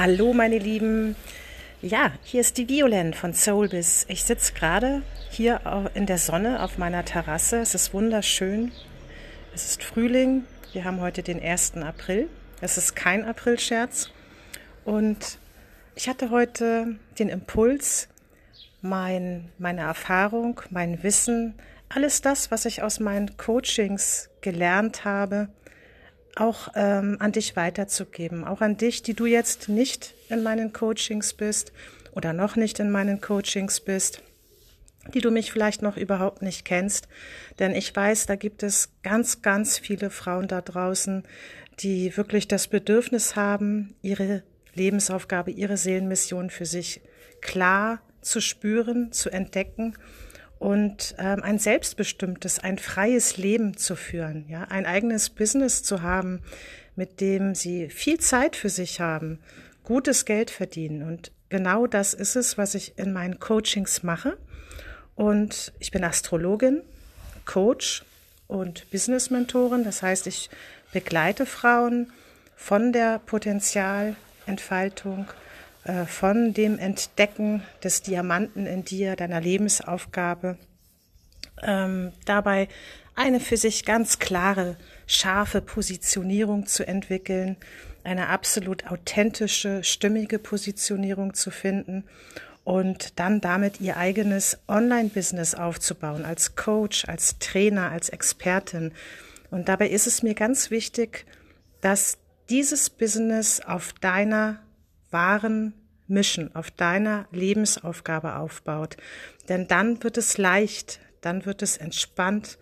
Hallo meine Lieben. Ja, hier ist die Violen von Soulbiz. Ich sitze gerade hier in der Sonne auf meiner Terrasse. Es ist wunderschön. Es ist Frühling. Wir haben heute den 1. April. Es ist kein Aprilscherz. Und ich hatte heute den Impuls, mein, meine Erfahrung, mein Wissen, alles das, was ich aus meinen Coachings gelernt habe, auch ähm, an dich weiterzugeben, auch an dich, die du jetzt nicht in meinen Coachings bist oder noch nicht in meinen Coachings bist, die du mich vielleicht noch überhaupt nicht kennst. Denn ich weiß, da gibt es ganz, ganz viele Frauen da draußen, die wirklich das Bedürfnis haben, ihre Lebensaufgabe, ihre Seelenmission für sich klar zu spüren, zu entdecken und ähm, ein selbstbestimmtes, ein freies Leben zu führen, ja, ein eigenes Business zu haben, mit dem sie viel Zeit für sich haben, gutes Geld verdienen. Und genau das ist es, was ich in meinen Coachings mache. Und ich bin Astrologin, Coach und Business-Mentorin. Das heißt, ich begleite Frauen von der Potenzialentfaltung äh, von dem Entdecken des Diamanten in dir, deiner Lebensaufgabe, ähm, dabei eine für sich ganz klare, scharfe Positionierung zu entwickeln, eine absolut authentische, stimmige Positionierung zu finden und dann damit ihr eigenes Online-Business aufzubauen, als Coach, als Trainer, als Expertin. Und dabei ist es mir ganz wichtig, dass dieses Business auf deiner wahren Mission, auf deiner Lebensaufgabe aufbaut. Denn dann wird es leicht, dann wird es entspannt,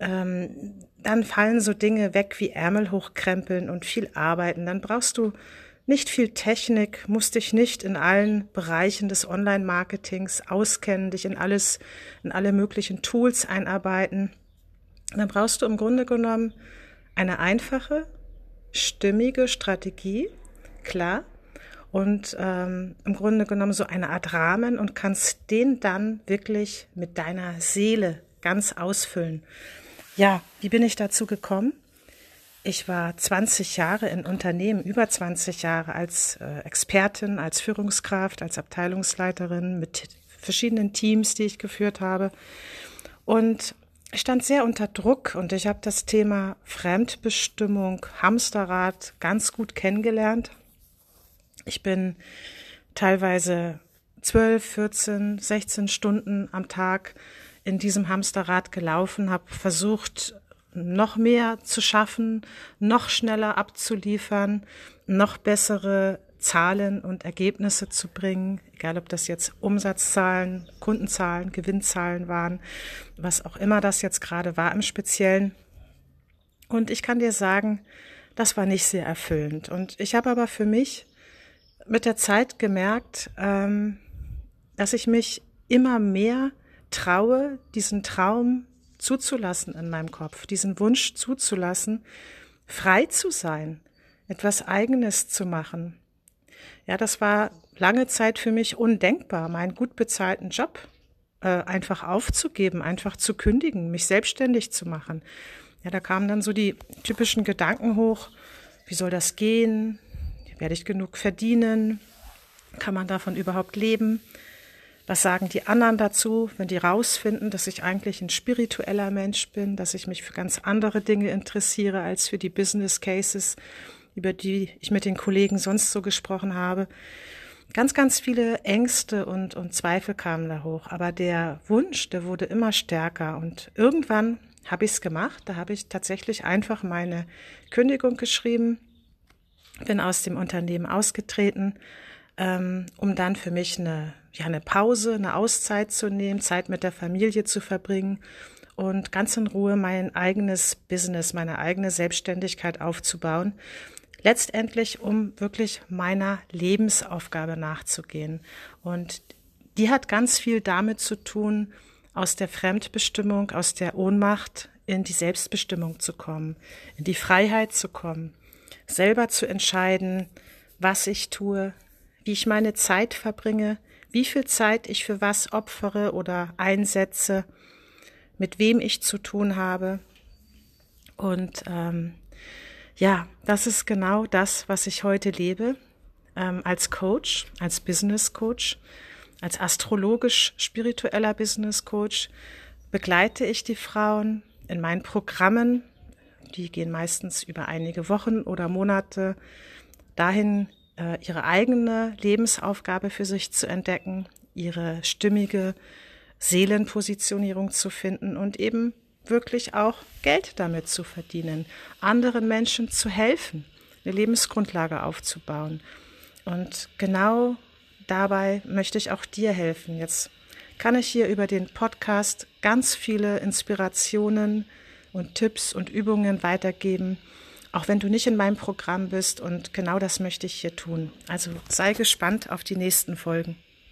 ähm, dann fallen so Dinge weg wie Ärmel hochkrempeln und viel arbeiten. Dann brauchst du nicht viel Technik, musst dich nicht in allen Bereichen des Online-Marketings auskennen, dich in alles, in alle möglichen Tools einarbeiten. Dann brauchst du im Grunde genommen eine einfache, stimmige Strategie, klar, und ähm, im Grunde genommen so eine Art Rahmen und kannst den dann wirklich mit deiner Seele ganz ausfüllen. Ja, wie bin ich dazu gekommen? Ich war 20 Jahre in Unternehmen, über 20 Jahre als äh, Expertin, als Führungskraft, als Abteilungsleiterin mit verschiedenen Teams, die ich geführt habe. Und ich stand sehr unter Druck und ich habe das Thema Fremdbestimmung, Hamsterrad ganz gut kennengelernt, ich bin teilweise 12, 14, 16 Stunden am Tag in diesem Hamsterrad gelaufen, habe versucht, noch mehr zu schaffen, noch schneller abzuliefern, noch bessere Zahlen und Ergebnisse zu bringen, egal ob das jetzt Umsatzzahlen, Kundenzahlen, Gewinnzahlen waren, was auch immer das jetzt gerade war im Speziellen. Und ich kann dir sagen, das war nicht sehr erfüllend. Und ich habe aber für mich mit der Zeit gemerkt, ähm, dass ich mich immer mehr traue, diesen Traum zuzulassen in meinem Kopf, diesen Wunsch zuzulassen, frei zu sein, etwas Eigenes zu machen. Ja, das war lange Zeit für mich undenkbar, meinen gut bezahlten Job äh, einfach aufzugeben, einfach zu kündigen, mich selbstständig zu machen. Ja, da kamen dann so die typischen Gedanken hoch, wie soll das gehen? Werde ich genug verdienen? Kann man davon überhaupt leben? Was sagen die anderen dazu, wenn die rausfinden, dass ich eigentlich ein spiritueller Mensch bin, dass ich mich für ganz andere Dinge interessiere als für die Business Cases, über die ich mit den Kollegen sonst so gesprochen habe? Ganz, ganz viele Ängste und, und Zweifel kamen da hoch. Aber der Wunsch, der wurde immer stärker. Und irgendwann habe ich es gemacht. Da habe ich tatsächlich einfach meine Kündigung geschrieben bin aus dem Unternehmen ausgetreten, ähm, um dann für mich eine, ja, eine Pause, eine Auszeit zu nehmen, Zeit mit der Familie zu verbringen und ganz in Ruhe mein eigenes Business, meine eigene Selbstständigkeit aufzubauen. Letztendlich, um wirklich meiner Lebensaufgabe nachzugehen. Und die hat ganz viel damit zu tun, aus der Fremdbestimmung, aus der Ohnmacht in die Selbstbestimmung zu kommen, in die Freiheit zu kommen selber zu entscheiden, was ich tue, wie ich meine Zeit verbringe, wie viel Zeit ich für was opfere oder einsetze, mit wem ich zu tun habe. Und ähm, ja, das ist genau das, was ich heute lebe. ähm, als Coach, als Business Coach, als astrologisch-spiritueller Business Coach begleite ich die Frauen in meinen Programmen, die gehen meistens über einige Wochen oder Monate, dahin äh, ihre eigene Lebensaufgabe für sich zu entdecken, ihre stimmige Seelenpositionierung zu finden und eben wirklich auch Geld damit zu verdienen, anderen Menschen zu helfen, eine Lebensgrundlage aufzubauen. Und genau dabei möchte ich auch dir helfen. Jetzt kann ich hier über den Podcast ganz viele Inspirationen und Tipps und Übungen weitergeben, auch wenn du nicht in meinem Programm bist. Und genau das möchte ich hier tun. Also sei gespannt auf die nächsten Folgen.